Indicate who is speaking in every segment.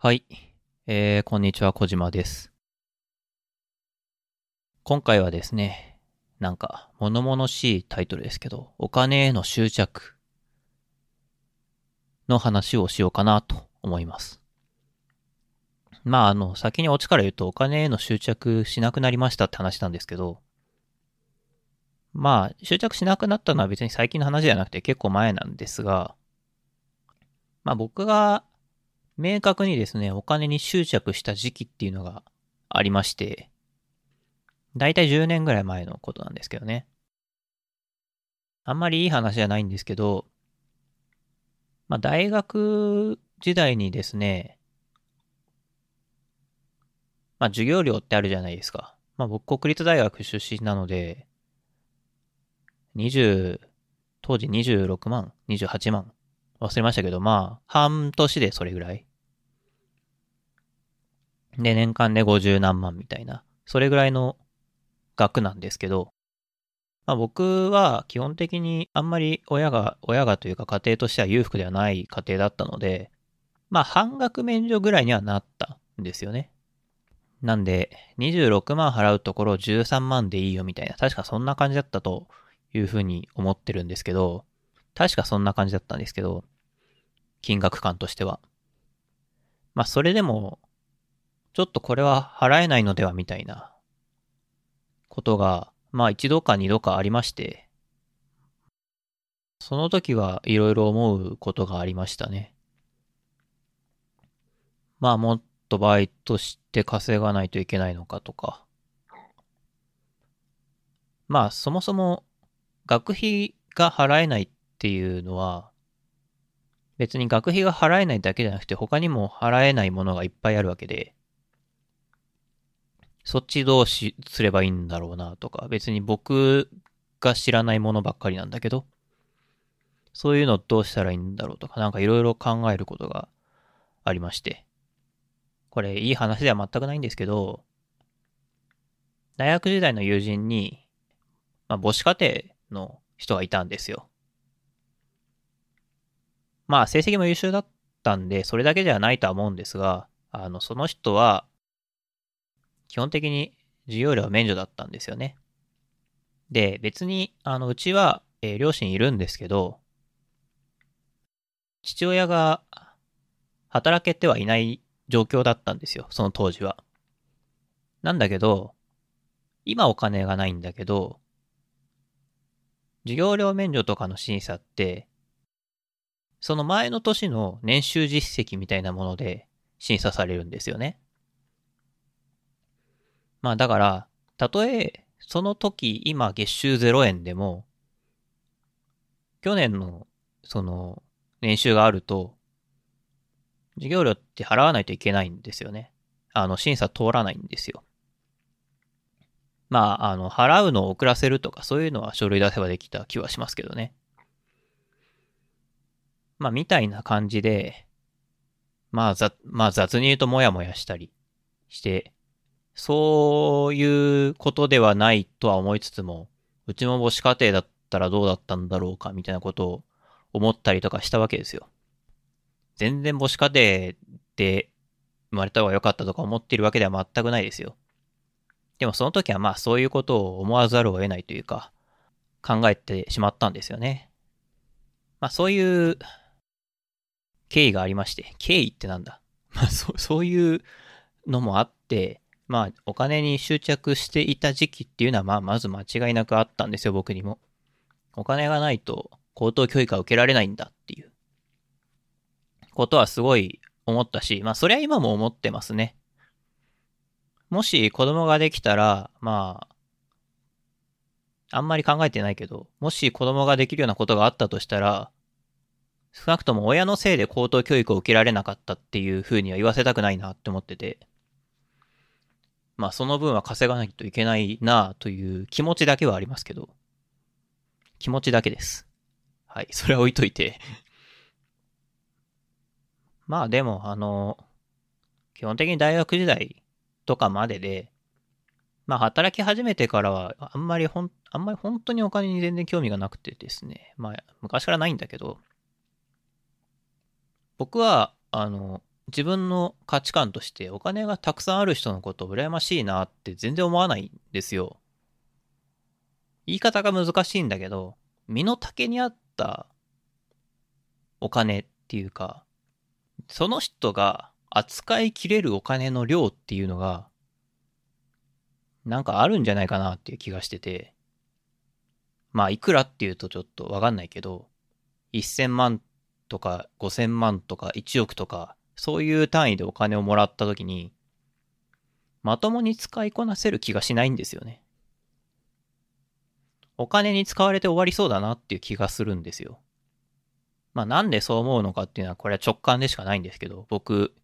Speaker 1: はい。えー、こんにちは、小島です。今回はですね、なんか、物々しいタイトルですけど、お金への執着の話をしようかなと思います。まあ、あの、先にオチから言うと、お金への執着しなくなりましたって話なんですけど、まあ、執着しなくなったのは別に最近の話じゃなくて結構前なんですが、まあ僕が明確にですね、お金に執着した時期っていうのがありまして、だいたい10年ぐらい前のことなんですけどね。あんまりいい話じゃないんですけど、まあ大学時代にですね、まあ授業料ってあるじゃないですか。まあ僕国立大学出身なので、20、当時26万 ?28 万忘れましたけど、まあ、半年でそれぐらい。で、年間で50何万みたいな、それぐらいの額なんですけど、まあ僕は基本的にあんまり親が、親がというか家庭としては裕福ではない家庭だったので、まあ半額免除ぐらいにはなったんですよね。なんで、26万払うところ13万でいいよみたいな、確かそんな感じだったというふうに思ってるんですけど、確かそんな感じだったんですけど、金額感としては。まあそれでも、ちょっとこれは払えないのではみたいなことが、まあ一度か二度かありまして、その時はいろいろ思うことがありましたね。まあもっとバイトして稼がないといけないのかとか。まあそもそも学費が払えないっていうのは、別に学費が払えないだけじゃなくて他にも払えないものがいっぱいあるわけで、そっちどうし、すればいいんだろうなとか、別に僕が知らないものばっかりなんだけど、そういうのどうしたらいいんだろうとか、なんかいろいろ考えることがありまして。これいい話では全くないんですけど、大学時代の友人に、まあ母子家庭の人がいたんですよ。まあ成績も優秀だったんで、それだけではないとは思うんですが、あの、その人は、基本的に授業料免除だったんですよね。で、別に、あの、うちは、えー両親いるんですけど、父親が働けてはいない状況だったんですよ、その当時は。なんだけど、今お金がないんだけど、授業料免除とかの審査って、その前の年の年収実績みたいなもので審査されるんですよね。まあだから、たとえその時今月収0円でも、去年のその年収があると、授業料って払わないといけないんですよね。あの審査通らないんですよ。まあ、あの、払うのを遅らせるとかそういうのは書類出せばできた気はしますけどね。まあ、みたいな感じで、まあ、ざ、まあ、雑に言うともやもやしたりして、そういうことではないとは思いつつも、うちも母子家庭だったらどうだったんだろうかみたいなことを思ったりとかしたわけですよ。全然母子家庭で生まれた方が良かったとか思ってるわけでは全くないですよ。でもその時はまあそういうことを思わざるを得ないというか、考えてしまったんですよね。まあそういう経緯がありまして、経緯ってなんだ？まあそう、そういうのもあって、まあお金に執着していた時期っていうのはまあまず間違いなくあったんですよ、僕にも。お金がないと高等教育は受けられないんだっていうことはすごい思ったし、まあそれは今も思ってますね。もし子供ができたら、まあ、あんまり考えてないけど、もし子供ができるようなことがあったとしたら、少なくとも親のせいで高等教育を受けられなかったっていう風には言わせたくないなって思ってて、まあその分は稼がないといけないなという気持ちだけはありますけど、気持ちだけです。はい、それは置いといて。まあでも、あの、基本的に大学時代とかまでで、まあ働き始めてからは、あんまりほん、あんまり本当にお金に全然興味がなくてですね。まあ昔からないんだけど、僕は、あの、自分の価値観としてお金がたくさんある人のこと羨ましいなって全然思わないんですよ。言い方が難しいんだけど、身の丈に合ったお金っていうか、その人が扱いきれるお金の量っていうのが、なんかあるんじゃないかなっていう気がしてて、まあいくらっていうとちょっとわかんないけど、1000万とか5000万とか1億とか、そういう単位でお金をもらった時に、まともに使いこなせる気がしないんですよね。お金に使われて終わりそうだなっていう気がするんですよ。まあなんでそう思うのかっていうのはこれは直感でしかないんですけど、僕、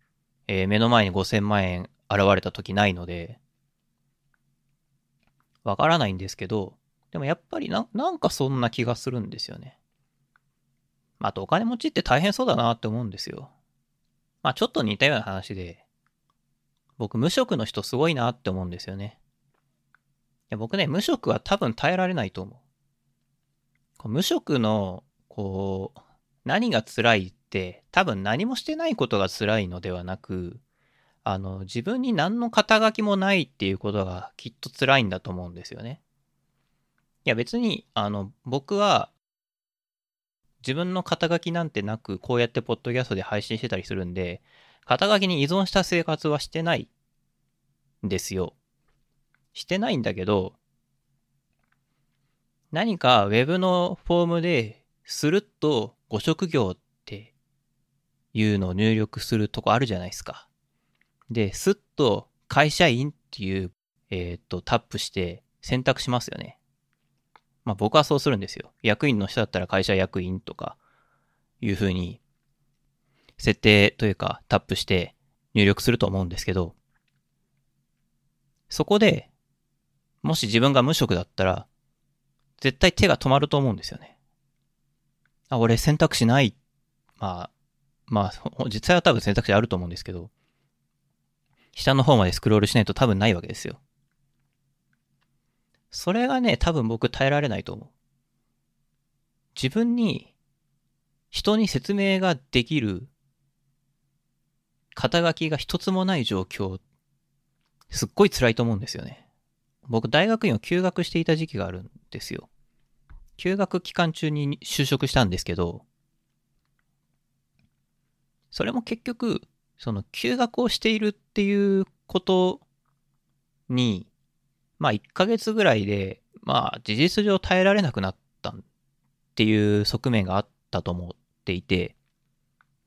Speaker 1: えー、目の前に5000万円現れた時ないので、わからないんですけど、でもやっぱりな、なんかそんな気がするんですよね。あとお金持ちって大変そうだなって思うんですよ。まあちょっと似たような話で、僕無職の人すごいなって思うんですよね。いや僕ね、無職は多分耐えられないと思う。無職の、こう、何が辛いって多分何もしてないことが辛いのではなく、あの、自分に何の肩書きもないっていうことがきっと辛いんだと思うんですよね。いや別に、あの、僕は自分の肩書きなんてなく、こうやってポッドキャストで配信してたりするんで、肩書きに依存した生活はしてないんですよ。してないんだけど、何か Web のフォームで、スルッとご職業っていうのを入力するとこあるじゃないですか。で、スッと会社員っていう、えっ、と、タップして選択しますよね。まあ僕はそうするんですよ。役員の人だったら会社役員とかいう風に設定というかタップして入力すると思うんですけど、そこでもし自分が無職だったら絶対手が止まると思うんですよね。あ、俺選択肢ない。まあ、まあ、実際は多分選択肢あると思うんですけど、下の方までスクロールしないと多分ないわけですよ。それがね、多分僕耐えられないと思う。自分に、人に説明ができる、肩書きが一つもない状況、すっごい辛いと思うんですよね。僕、大学院を休学していた時期があるんですよ。休学期間中に就職したんですけど、それも結局、その休学をしているっていうことに、まあ1ヶ月ぐらいで、まあ事実上耐えられなくなったっていう側面があったと思っていて、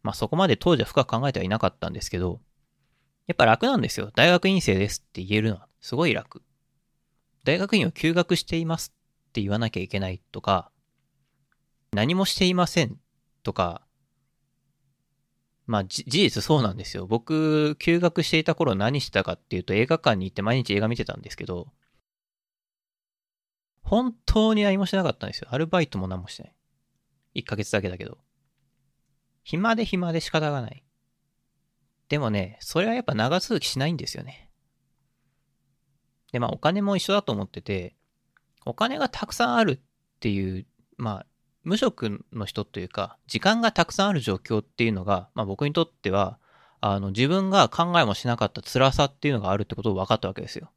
Speaker 1: まあそこまで当時は深く考えてはいなかったんですけど、やっぱ楽なんですよ。大学院生ですって言えるのはすごい楽。大学院を休学していますって言わなきゃいけないとか、何もしていませんとか、まあ、事実そうなんですよ。僕、休学していた頃何してたかっていうと映画館に行って毎日映画見てたんですけど、本当に何もしなかったんですよ。アルバイトも何もしてない。1ヶ月だけだけど。暇で暇で仕方がない。でもね、それはやっぱ長続きしないんですよね。で、まあお金も一緒だと思ってて、お金がたくさんあるっていう、まあ、無職の人というか、時間がたくさんある状況っていうのが、まあ僕にとっては、あの、自分が考えもしなかった辛さっていうのがあるってことを分かったわけですよ。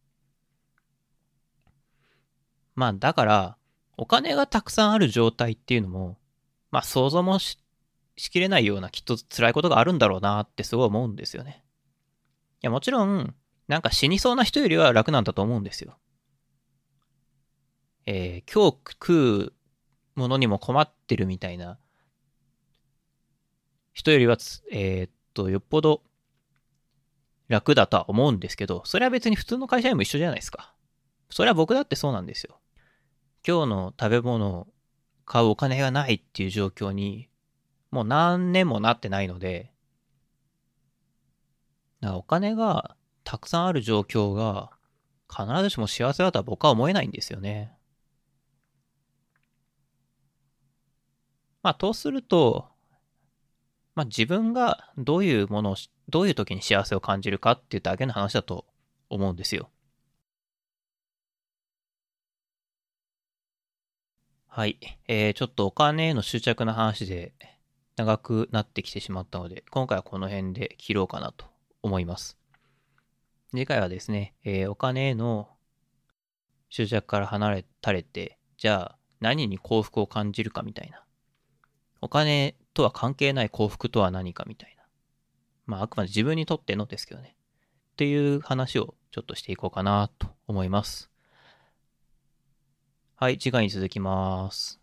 Speaker 1: まあだから、お金がたくさんある状態っていうのも、まあ想像もしきれないようなきっと辛いことがあるんだろうなってすごい思うんですよね。いやもちろん、なんか死にそうな人よりは楽なんだと思うんですよ。えー、今日食うものにも困ってるみたいな人よりは、えー、っと、よっぽど楽だとは思うんですけど、それは別に普通の会社員も一緒じゃないですか。それは僕だってそうなんですよ。今日の食べ物を買うお金がないっていう状況に、もう何年もなってないので、だかお金がたくさんある状況が必ずしも幸せだとは僕は思えないんですよね。まあ、とすると、まあ、自分がどういうものを、どういう時に幸せを感じるかっていうだけの話だと思うんですよ。はい。えー、ちょっとお金への執着の話で長くなってきてしまったので、今回はこの辺で切ろうかなと思います。次回はですね、えー、お金への執着から離れたれて、じゃあ何に幸福を感じるかみたいな。お金とは関係ない幸福とは何かみたいな。まああくまで自分にとってのですけどね。っていう話をちょっとしていこうかなと思います。はい、次回に続きます。